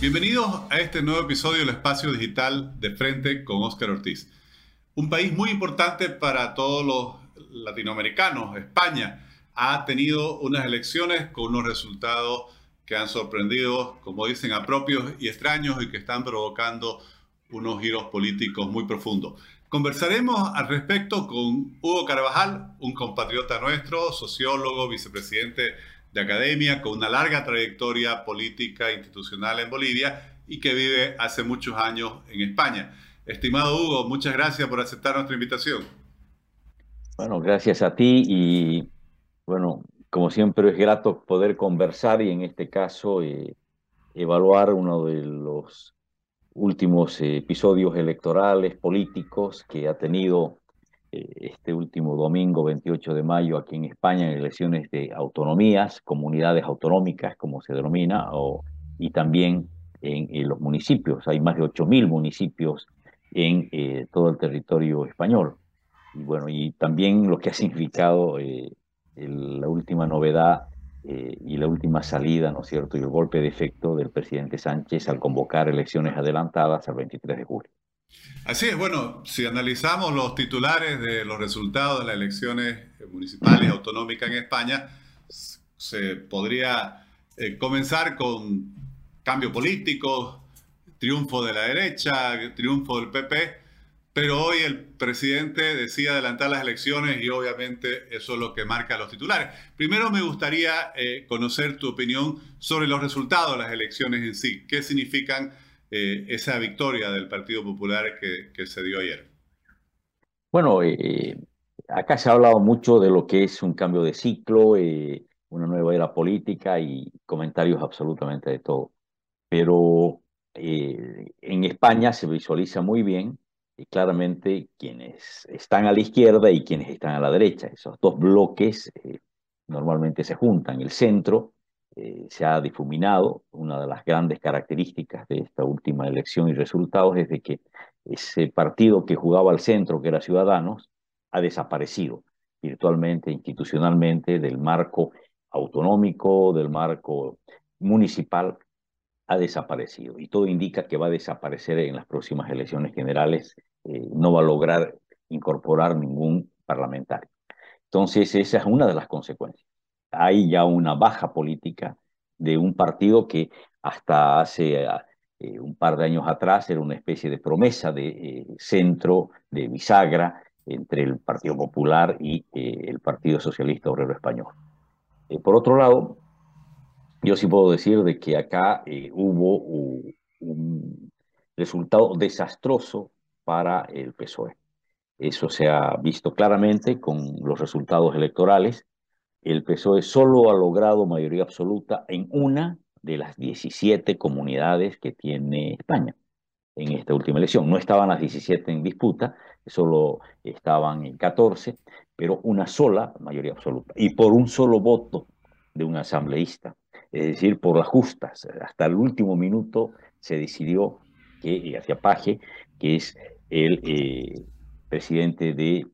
Bienvenidos a este nuevo episodio del Espacio Digital de Frente con Óscar Ortiz. Un país muy importante para todos los latinoamericanos, España, ha tenido unas elecciones con unos resultados que han sorprendido, como dicen, a propios y extraños y que están provocando unos giros políticos muy profundos. Conversaremos al respecto con Hugo Carvajal, un compatriota nuestro, sociólogo, vicepresidente de academia, con una larga trayectoria política institucional en Bolivia y que vive hace muchos años en España. Estimado Hugo, muchas gracias por aceptar nuestra invitación. Bueno, gracias a ti y bueno, como siempre es grato poder conversar y en este caso eh, evaluar uno de los últimos episodios electorales políticos que ha tenido eh, este último domingo 28 de mayo aquí en España en elecciones de autonomías, comunidades autonómicas como se denomina, o, y también en, los municipios. Hay más de 8.000 municipios en eh, todo el territorio español. Y bueno, y también lo que ha significado eh, la última novedad y la última salida, ¿no es cierto?, y el golpe de efecto del presidente Sánchez al convocar elecciones adelantadas al 23 de julio. Así es, bueno, si analizamos los titulares de los resultados de las elecciones municipales autonómicas en España, se podría eh, comenzar con cambio político, triunfo de la derecha, triunfo del PP, pero hoy el presidente decide adelantar las elecciones y obviamente eso es lo que marca los titulares. Primero me gustaría eh, conocer tu opinión sobre los resultados de las elecciones en sí. ¿Qué significan? Eh, esa victoria del Partido Popular que, se dio ayer? Bueno, eh, acá se ha hablado mucho de lo que es un cambio de ciclo, eh, una nueva era política y comentarios absolutamente de todo. Pero en España se visualiza muy bien claramente quienes están a la izquierda y quienes están a la derecha. Esos dos bloques normalmente se juntan. El centro eh, se ha difuminado. Una de las grandes características de esta última elección y resultados es de que ese partido que jugaba al centro, que era Ciudadanos, ha desaparecido virtualmente, institucionalmente, del marco autonómico, del marco municipal, ha desaparecido. Y todo indica que va a desaparecer en las próximas elecciones generales, eh, no va a lograr incorporar ningún parlamentario. Entonces, esa es una de las consecuencias hay ya una baja política de un partido que hasta hace eh, un par de años atrás era una especie de promesa de eh, centro, de bisagra entre el Partido Popular y eh, el Partido Socialista Obrero Español. por otro lado, yo sí puedo decir de que acá hubo un resultado desastroso para el PSOE. Eso se ha visto claramente con los resultados electorales el PSOE solo ha logrado mayoría absoluta en una de las 17 comunidades que tiene España en esta última elección. No estaban las 17 en disputa, solo estaban en 14, pero una sola mayoría absoluta. Y por un solo voto de un asambleísta, es decir, por las justas. Hasta el último minuto se decidió que hacia Paje, que es el eh, presidente de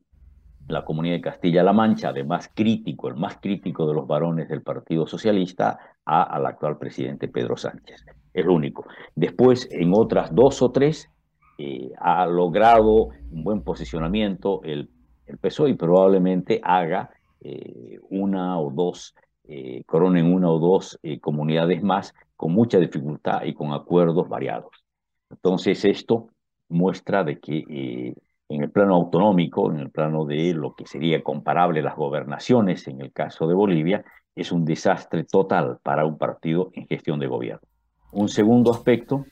la comunidad de Castilla-La Mancha, además crítico, el más crítico de los varones del Partido Socialista, a, al actual presidente Pedro Sánchez. Es lo único. Después, en otras dos o tres, eh, ha logrado un buen posicionamiento el, el PSOE y probablemente haga eh, una o dos, eh, coronen una o dos comunidades más con mucha dificultad y con acuerdos variados. Entonces, esto muestra de que en el plano autonómico, en el plano de lo que sería comparable las gobernaciones en el caso de Bolivia, es un desastre total para un partido en gestión de gobierno. Un segundo aspecto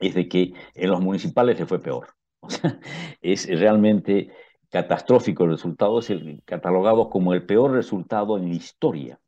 es de que en los municipales le fue peor. O sea, es realmente catastrófico el resultado, es el, catalogado como el peor resultado en la historia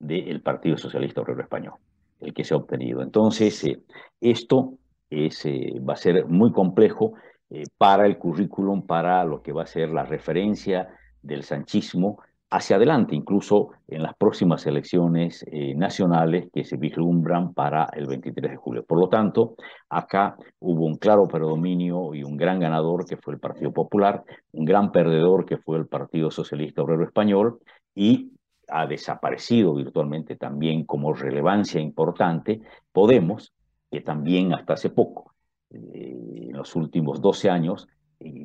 del Partido Socialista Obrero Español, el que se ha obtenido. Entonces, eh, esto es, eh, va a ser muy complejo eh, para el currículum, para lo que va a ser la referencia del sanchismo hacia adelante, incluso en las próximas elecciones eh, nacionales que se vislumbran para el 23 de julio. Por lo tanto, acá hubo un claro predominio y un gran ganador que fue el Partido Popular, un gran perdedor que fue el Partido Socialista Obrero Español y ha desaparecido virtualmente también como relevancia importante Podemos, que también hasta hace poco, en los últimos 12 años,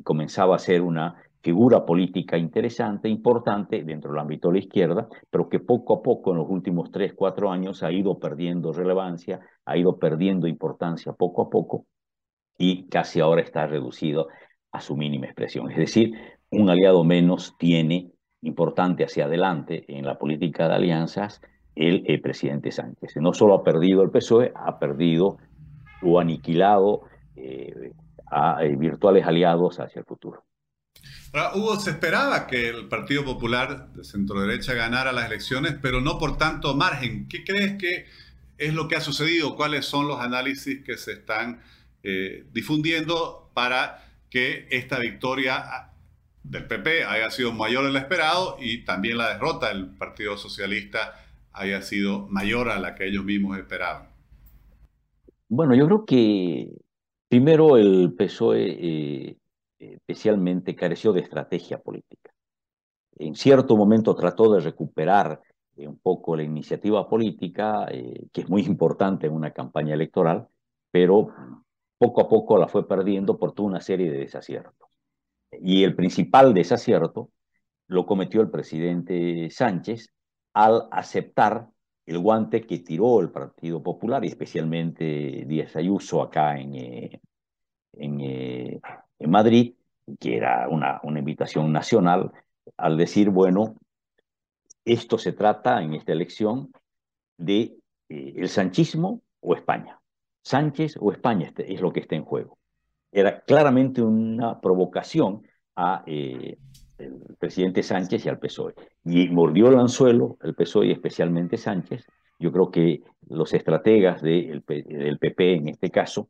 comenzaba a ser una figura política interesante, importante dentro del ámbito de la izquierda, pero que poco a poco en los últimos tres, cuatro años ha ido perdiendo relevancia, ha ido perdiendo importancia poco a poco y casi ahora está reducido a su mínima expresión. Es decir, un aliado menos tiene importante hacia adelante en la política de alianzas el, presidente Sánchez. No solo ha perdido el PSOE, ha perdido o aniquilado eh, a eh, virtuales aliados hacia el futuro. Ahora, Hugo, se esperaba que el Partido Popular de centro derecha ganara las elecciones, pero no por tanto margen. ¿Qué crees que es lo que ha sucedido? ¿Cuáles son los análisis que se están eh, difundiendo para que esta victoria del PP haya sido mayor de lo esperado y también la derrota del Partido Socialista haya sido mayor a la que ellos mismos esperaban? Bueno, yo creo que primero el PSOE eh, especialmente careció de estrategia política. En cierto momento trató de recuperar eh, un poco la iniciativa política, eh, que es muy importante en una campaña electoral, pero poco a poco la fue perdiendo por toda una serie de desaciertos. Y el principal desacierto lo cometió el presidente Sánchez al aceptar el guante que tiró el Partido Popular y especialmente Díaz Ayuso acá en, eh, en, en Madrid, que era una, una invitación nacional, al decir, bueno, esto se trata en esta elección de eh, el sanchismo o España. Sánchez o España es lo que está en juego. Era claramente una provocación a eh, el presidente Sánchez y al PSOE. Y mordió el anzuelo el PSOE y especialmente Sánchez. Yo creo que los estrategas del PP en este caso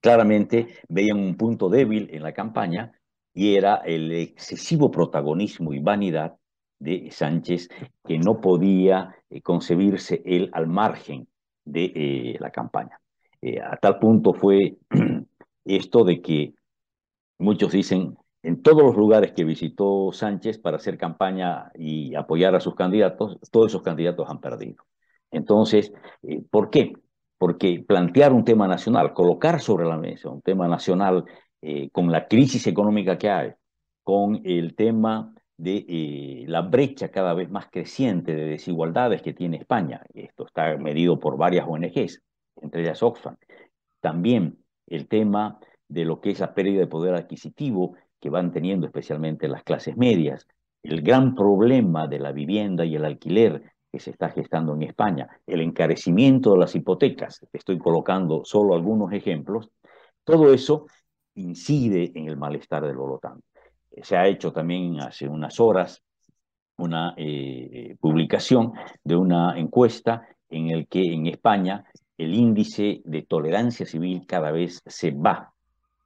claramente veían un punto débil en la campaña y era el excesivo protagonismo y vanidad de Sánchez, que no podía eh, concebirse él al margen de eh, la campaña. Eh, a tal punto fue esto de que muchos dicen, en todos los lugares que visitó Sánchez para hacer campaña y apoyar a sus candidatos, todos esos candidatos han perdido. Entonces, ¿por qué? porque plantear un tema nacional, colocar sobre la mesa un tema nacional eh, con la crisis económica que hay, con el tema de eh, la brecha cada vez más creciente de desigualdades que tiene España, esto está medido por varias ONGs, entre ellas Oxfam, también el tema de lo que es la pérdida de poder adquisitivo que van teniendo especialmente las clases medias, el gran problema de la vivienda y el alquiler que se está gestando en España, el encarecimiento de las hipotecas, estoy colocando solo algunos ejemplos, todo eso incide en el malestar del Bolotán. Se ha hecho también hace unas horas una eh, publicación de una encuesta en el que en España el índice de tolerancia civil cada vez se va,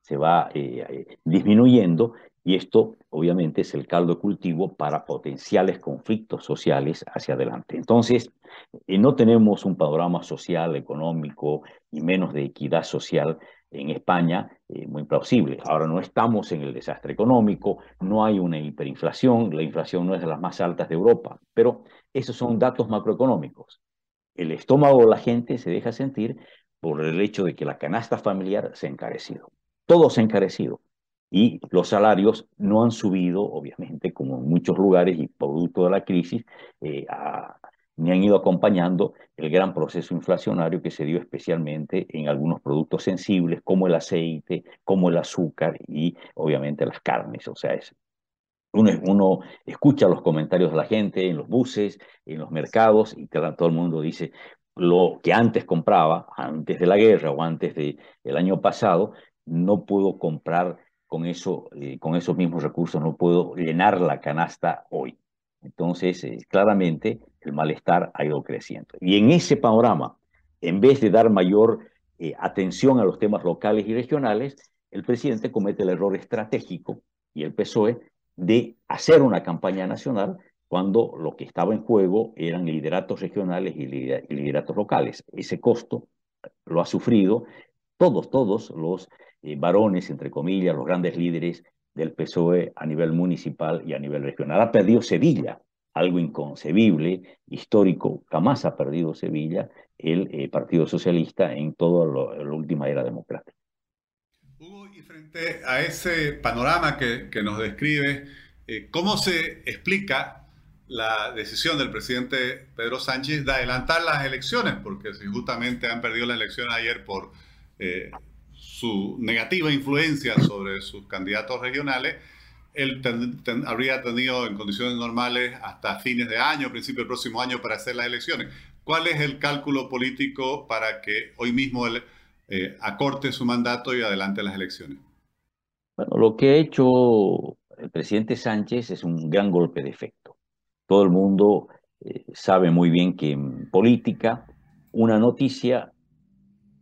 se va eh, eh, disminuyendo y esto, obviamente, es el caldo de cultivo para potenciales conflictos sociales hacia adelante. Entonces, eh, no tenemos un panorama social, económico y menos de equidad social en España muy plausible. Ahora no estamos en el desastre económico, no hay una hiperinflación, la inflación no es de las más altas de Europa, pero esos son datos macroeconómicos. El estómago de la gente se deja sentir por el hecho de que la canasta familiar se ha encarecido. Todo se ha encarecido y los salarios no han subido, obviamente, como en muchos lugares y producto de la crisis, eh, ni han ido acompañando el gran proceso inflacionario que se dio especialmente en algunos productos sensibles como el aceite, como el azúcar y obviamente las carnes. O sea, es, uno, escucha los comentarios de la gente en los buses, en los mercados y todo el mundo dice, lo que antes compraba, antes de la guerra o antes del el año pasado, no puedo comprar con, eso, eh, con esos mismos recursos no puedo llenar la canasta hoy. Entonces, eh, claramente, el malestar ha ido creciendo. Y en ese panorama, en vez de dar mayor eh, atención a los temas locales y regionales, el presidente comete el error estratégico y el PSOE de hacer una campaña nacional cuando lo que estaba en juego eran lideratos regionales y lideratos locales. Ese costo lo ha sufrido todos, todos los eh, varones, entre comillas, los grandes líderes del PSOE a nivel municipal y a nivel regional. Ha perdido Sevilla, algo inconcebible, histórico, jamás ha perdido Sevilla, el Partido Socialista en toda la última era democrática. Hugo, y frente a ese panorama que, que nos describe, ¿cómo se explica la decisión del presidente Pedro Sánchez de adelantar las elecciones, porque si justamente han perdido la elección ayer por eh, su negativa influencia sobre sus candidatos regionales, él habría tenido en condiciones normales hasta fines de año, principio del próximo año para hacer las elecciones. ¿Cuál es el cálculo político para que hoy mismo él eh, acorte su mandato y adelante las elecciones? Bueno, lo que ha hecho el presidente Sánchez es un gran golpe de efecto todo el mundo eh, sabe muy bien que en política una noticia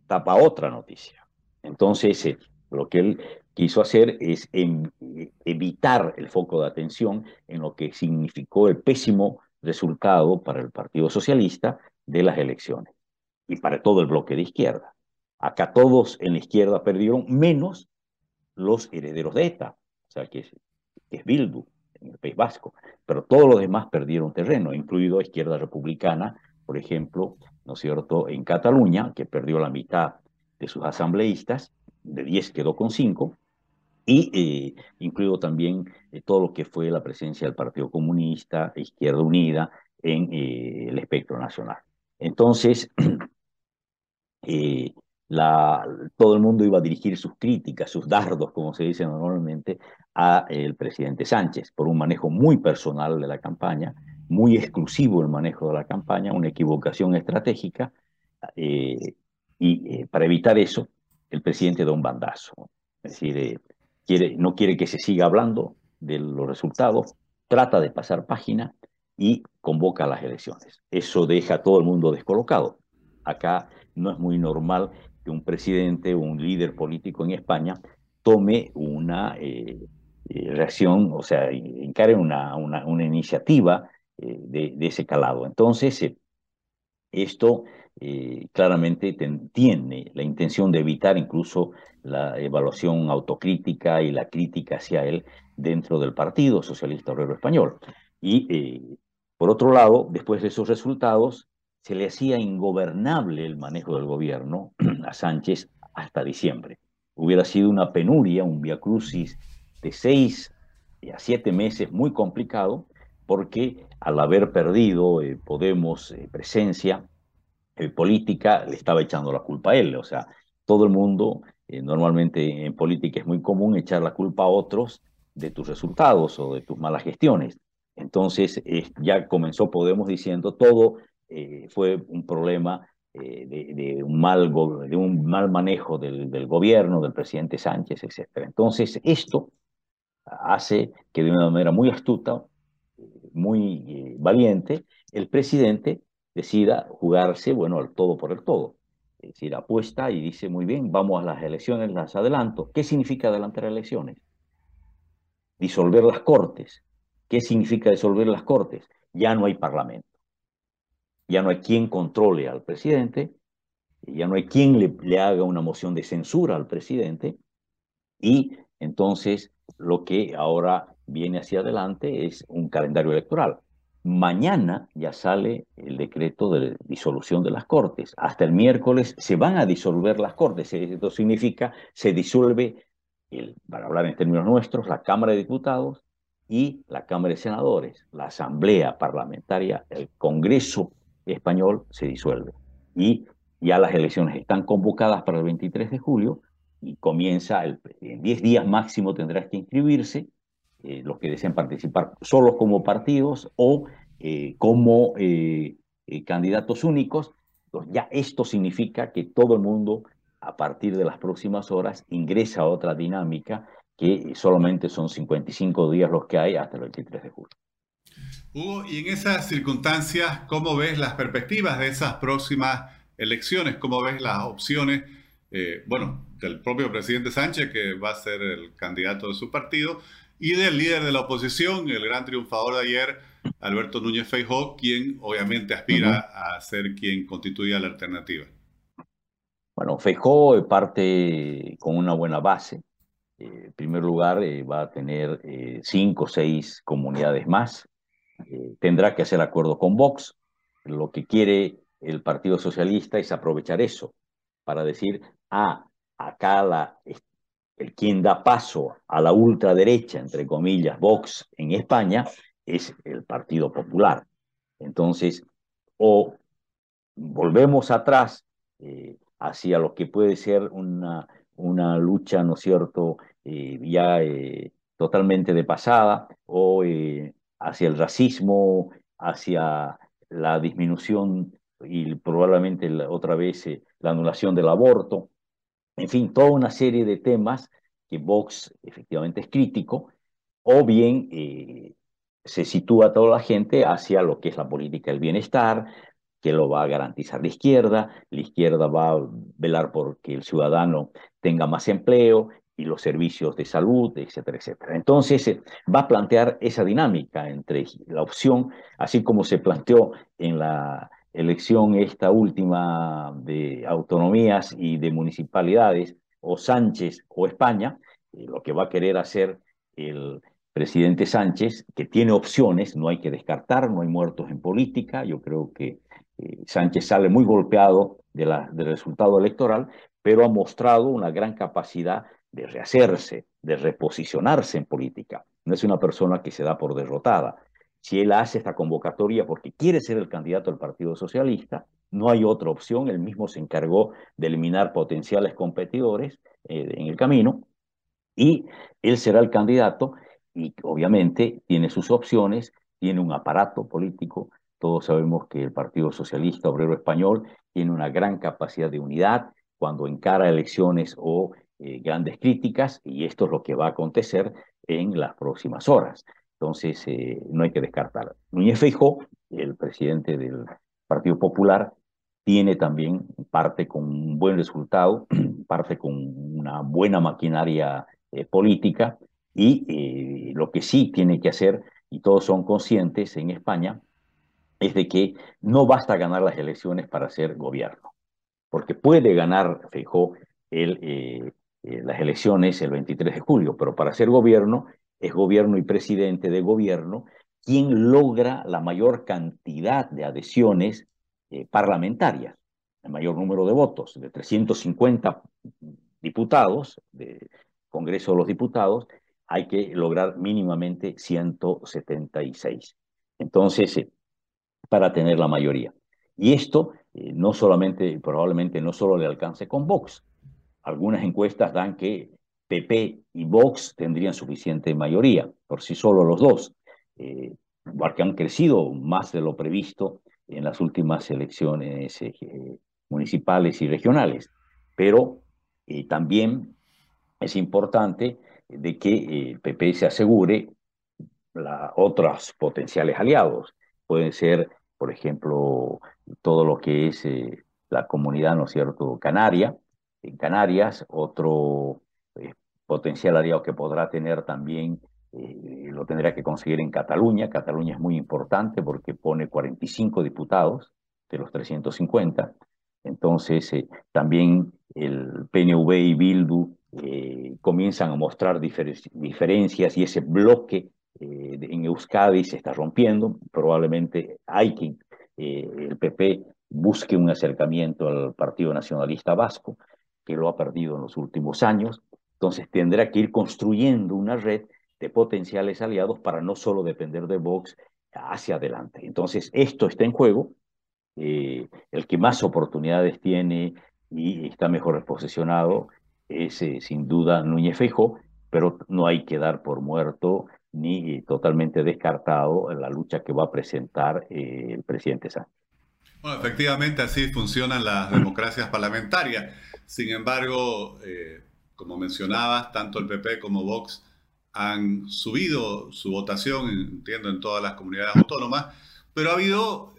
tapa otra noticia. Entonces, eh, lo que él quiso hacer es evitar el foco de atención en lo que significó el pésimo resultado para el Partido Socialista de las elecciones y para todo el bloque de izquierda. Acá todos en la izquierda perdieron, menos los herederos de ETA, o sea, que es, que es Bildu en el País Vasco, pero todos los demás perdieron terreno, incluido Izquierda Republicana, por ejemplo, ¿no es cierto?, en Cataluña, que perdió la mitad de sus asambleístas, de 10 quedó con 5, y eh, incluido también eh, todo lo que fue la presencia del Partido Comunista, Izquierda Unida, en eh, el espectro nacional. Entonces, la, todo el mundo iba a dirigir sus críticas, sus dardos, como se dice normalmente, a el presidente Sánchez por un manejo muy personal de la campaña, muy exclusivo el manejo de la campaña, una equivocación estratégica, y eh, para evitar eso, el presidente da un bandazo. Es decir, eh, quiere, no quiere que se siga hablando de los resultados, trata de pasar página y convoca las elecciones. Eso deja a todo el mundo descolocado. Acá no es muy normal que un presidente o un líder político en España tome una eh, eh, reacción, o sea, encare una, una, iniciativa eh, de, ese calado. Entonces, esto claramente tiene la intención de evitar incluso la evaluación autocrítica y la crítica hacia él dentro del Partido Socialista Obrero Español. Y por otro lado, después de esos resultados, se le hacía ingobernable el manejo del gobierno a Sánchez hasta diciembre. Hubiera sido una penuria, un viacrucis de seis a siete meses muy complicado, porque al haber perdido eh, Podemos eh, presencia eh, política, le estaba echando la culpa a él. O sea, todo el mundo, normalmente en política es muy común echar la culpa a otros de tus resultados o de tus malas gestiones. Entonces, ya comenzó Podemos diciendo todo eh, fue un problema eh, de, un mal de un mal manejo del, del, gobierno, del presidente Sánchez, etc. Entonces, esto hace que de una manera muy astuta, muy eh, valiente, el presidente decida jugarse, bueno, el todo por el todo. Es decir, apuesta y dice, muy bien, vamos a las elecciones, las adelanto. ¿Qué significa adelantar elecciones? Disolver las cortes. ¿Qué significa disolver las cortes? Ya no hay parlamento ya no hay quien controle al presidente, ya no hay quien le, haga una moción de censura al presidente, y entonces lo que ahora viene hacia adelante es un calendario electoral. Mañana ya sale el decreto de disolución de las Cortes. Hasta el miércoles se van a disolver las Cortes. Esto significa se disuelve, el, para hablar en términos nuestros, la Cámara de Diputados y la Cámara de Senadores, la Asamblea Parlamentaria, el Congreso español se disuelve. Y ya las elecciones están convocadas para el 23 de julio y comienza, el, en 10 días máximo tendrás que inscribirse, eh, los que deseen participar solo como partidos o eh, como eh, candidatos únicos. ya esto significa que todo el mundo a partir de las próximas horas ingresa a otra dinámica que solamente son 55 días los que hay hasta el 23 de julio. Hugo, y en esas circunstancias, ¿cómo ves las perspectivas de esas próximas elecciones? ¿Cómo ves las opciones, eh, bueno, del propio presidente Sánchez, que va a ser el candidato de su partido, y del líder de la oposición, el gran triunfador de ayer, Alberto Núñez Feijóo, quien obviamente aspira a ser quien constituya la alternativa? Bueno, Feijóo parte con una buena base. Eh, en primer lugar, eh, va a tener cinco o seis comunidades más eh, tendrá que hacer acuerdo con Vox. Lo que quiere el Partido Socialista es aprovechar eso para decir, ah, acá la, quien da paso a la ultraderecha, entre comillas, Vox en España, es el Partido Popular. Entonces, o volvemos atrás eh, hacia lo que puede ser una, una lucha, ¿no es cierto?, eh, ya eh, totalmente de pasada, o hacia el racismo, hacia la disminución y probablemente otra vez la anulación del aborto, en fin, toda una serie de temas que Vox efectivamente es crítico, o bien se sitúa toda la gente hacia lo que es la política del bienestar, que lo va a garantizar la izquierda, la izquierda va a velar por que el ciudadano tenga más empleo y los servicios de salud, etcétera, etcétera. Entonces, eh, va a plantear esa dinámica entre la opción, así como se planteó en la elección esta última de autonomías y de municipalidades, o Sánchez o España, eh, lo que va a querer hacer el presidente Sánchez, que tiene opciones, no hay que descartar, no hay muertos en política, yo creo que eh, Sánchez sale muy golpeado de la, del resultado electoral, pero ha mostrado una gran capacidad de rehacerse, de reposicionarse en política. No es una persona que se da por derrotada. Si él hace esta convocatoria porque quiere ser el candidato del Partido Socialista, no hay otra opción. Él mismo se encargó de eliminar potenciales competidores eh, en el camino y él será el candidato y obviamente tiene sus opciones, tiene un aparato político. Todos sabemos que el Partido Socialista Obrero Español tiene una gran capacidad de unidad cuando encara elecciones o eh, grandes críticas y esto es lo que va a acontecer en las próximas horas. Entonces, eh, no hay que descartar. Núñez Feijóo, el presidente del Partido Popular, tiene también parte con un buen resultado, parte con una buena maquinaria eh, política y eh, lo que sí tiene que hacer, y todos son conscientes en España, es de que no basta ganar las elecciones para ser gobierno, porque puede ganar Feijóo el, eh, eh, las elecciones el 23 de julio, pero para ser gobierno es gobierno y presidente de gobierno quien logra la mayor cantidad de adhesiones parlamentarias, el mayor número de votos, de 350 diputados, de Congreso de los Diputados, hay que lograr mínimamente 176. Entonces, eh, para tener la mayoría. Y esto eh, no solamente, probablemente no solo le alcance con Vox. Algunas encuestas dan que PP y Vox tendrían suficiente mayoría, por sí solo los dos, eh, porque han crecido más de lo previsto en las últimas elecciones municipales y regionales. Pero también es importante de que el eh, PP se asegure la, otros potenciales aliados. Pueden ser, por ejemplo, todo lo que es eh, la comunidad, ¿no es cierto?, canaria. En Canarias, otro eh, potencial aliado que podrá tener también lo tendrá que conseguir en Cataluña. Cataluña es muy importante porque pone 45 diputados de los 350. Entonces, también el PNV y Bildu eh, comienzan a mostrar diferencias y ese bloque eh, en Euskadi se está rompiendo. Probablemente hay que eh, el PP busque un acercamiento al Partido Nacionalista Vasco, que lo ha perdido en los últimos años. Entonces tendrá que ir construyendo una red de potenciales aliados para no solo depender de Vox hacia adelante. Entonces esto está en juego. el que más oportunidades tiene y está mejor posicionado es eh, sin duda Núñez Fejo, pero no hay que dar por muerto ni totalmente descartado la lucha que va a presentar eh, el presidente Sánchez. Efectivamente así funcionan las democracias parlamentarias. Sin embargo, eh, como mencionabas, tanto el PP como Vox han subido su votación, entiendo, en todas las comunidades autónomas, pero ha habido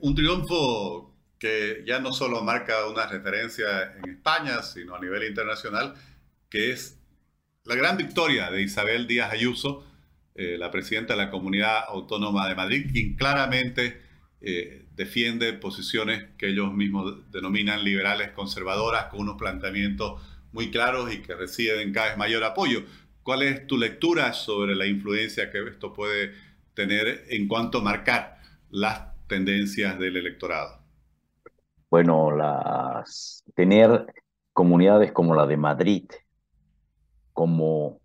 un triunfo que ya no solo marca una referencia en España, sino a nivel internacional, que es la gran victoria de Isabel Díaz Ayuso, eh, la presidenta de la Comunidad Autónoma de Madrid, quien claramente eh, defiende posiciones que ellos mismos denominan liberales conservadoras, con unos planteamientos muy claros y que reciben cada vez mayor apoyo. ¿Cuál es tu lectura sobre la influencia que esto puede tener en cuanto a marcar las tendencias del electorado? Bueno, las, tener comunidades como la de Madrid, como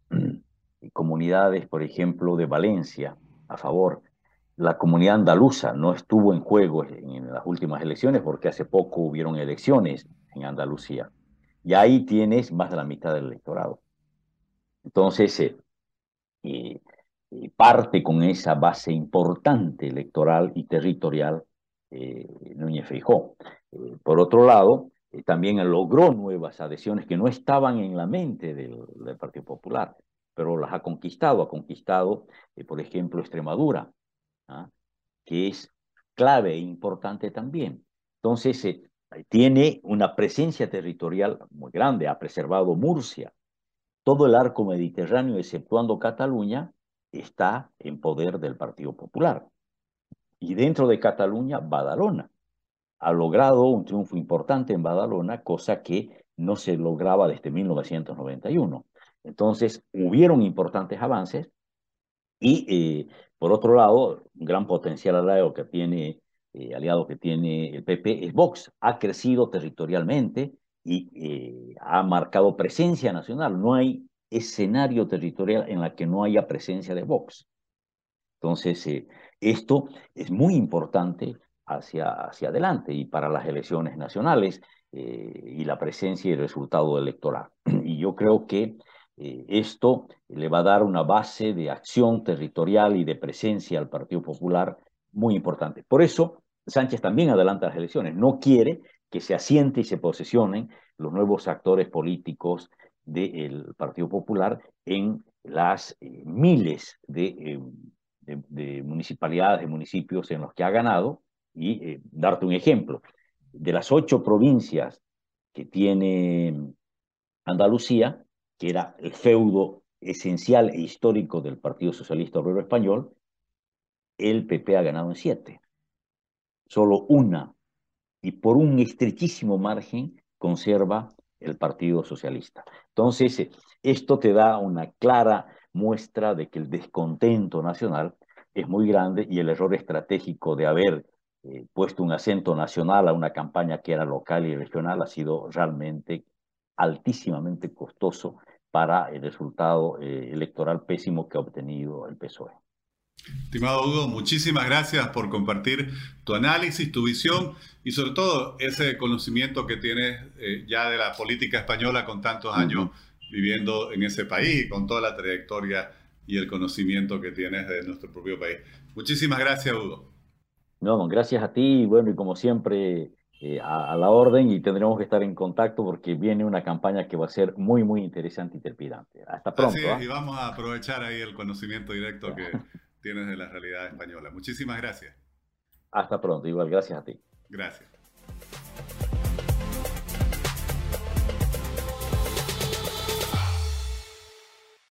comunidades, por ejemplo, de Valencia, a favor. La comunidad andaluza no estuvo en juego en las últimas elecciones porque hace poco hubieron elecciones en Andalucía. Y ahí tienes más de la mitad del electorado. Entonces, eh, eh, eh, parte con esa base importante electoral y territorial Núñez Feijó. por otro lado, también logró nuevas adhesiones que no estaban en la mente del, Partido Popular, pero las ha conquistado. Ha conquistado, por ejemplo, Extremadura, ¿ah? que es clave e importante también. Entonces, tiene una presencia territorial muy grande, ha preservado Murcia. Todo el arco mediterráneo, exceptuando Cataluña, está en poder del Partido Popular. Y dentro de Cataluña, Badalona. Ha logrado un triunfo importante en Badalona, cosa que no se lograba desde 1991. Entonces, hubieron importantes avances y, eh, por otro lado, un gran potencial aliado que tiene eh, aliado que tiene el PP es Vox. Ha crecido territorialmente y eh, ha marcado presencia nacional. No hay escenario territorial en la que no haya presencia de Vox. Entonces, eh, esto es muy importante hacia, hacia adelante y para las elecciones nacionales y la presencia y el resultado electoral. Y yo creo que esto le va a dar una base de acción territorial y de presencia al Partido Popular muy importante. Por eso, Sánchez también adelanta las elecciones. No quiere que se asiente y se posesionen los nuevos actores políticos del Partido Popular en las eh, miles eh, de, municipalidades, de municipios en los que ha ganado. Y eh, darte un ejemplo, de las ocho provincias que tiene Andalucía, que era el feudo esencial e histórico del Partido Socialista Obrero Español, el PP ha ganado en siete solo una, y por un estrechísimo margen conserva el Partido Socialista. Entonces, esto te da una clara muestra de que el descontento nacional es muy grande y el error estratégico de haber eh, puesto un acento nacional a una campaña que era local y regional ha sido realmente altísimamente costoso para el resultado eh, electoral pésimo que ha obtenido el PSOE. Estimado Hugo, muchísimas gracias por compartir tu análisis, tu visión y sobre todo ese conocimiento que tienes eh, ya de la política española con tantos años viviendo en ese país, con toda la trayectoria y el conocimiento que tienes de nuestro propio país. Muchísimas gracias, Hugo. No, gracias a ti, bueno, y como siempre, eh, a, la orden y tendremos que estar en contacto porque viene una campaña que va a ser muy, muy interesante y trepidante. Hasta pronto. Así es, ¿ah? y vamos a aprovechar ahí el conocimiento directo que tienes de la realidad española. Muchísimas gracias. Hasta pronto, igual, gracias a ti. Gracias.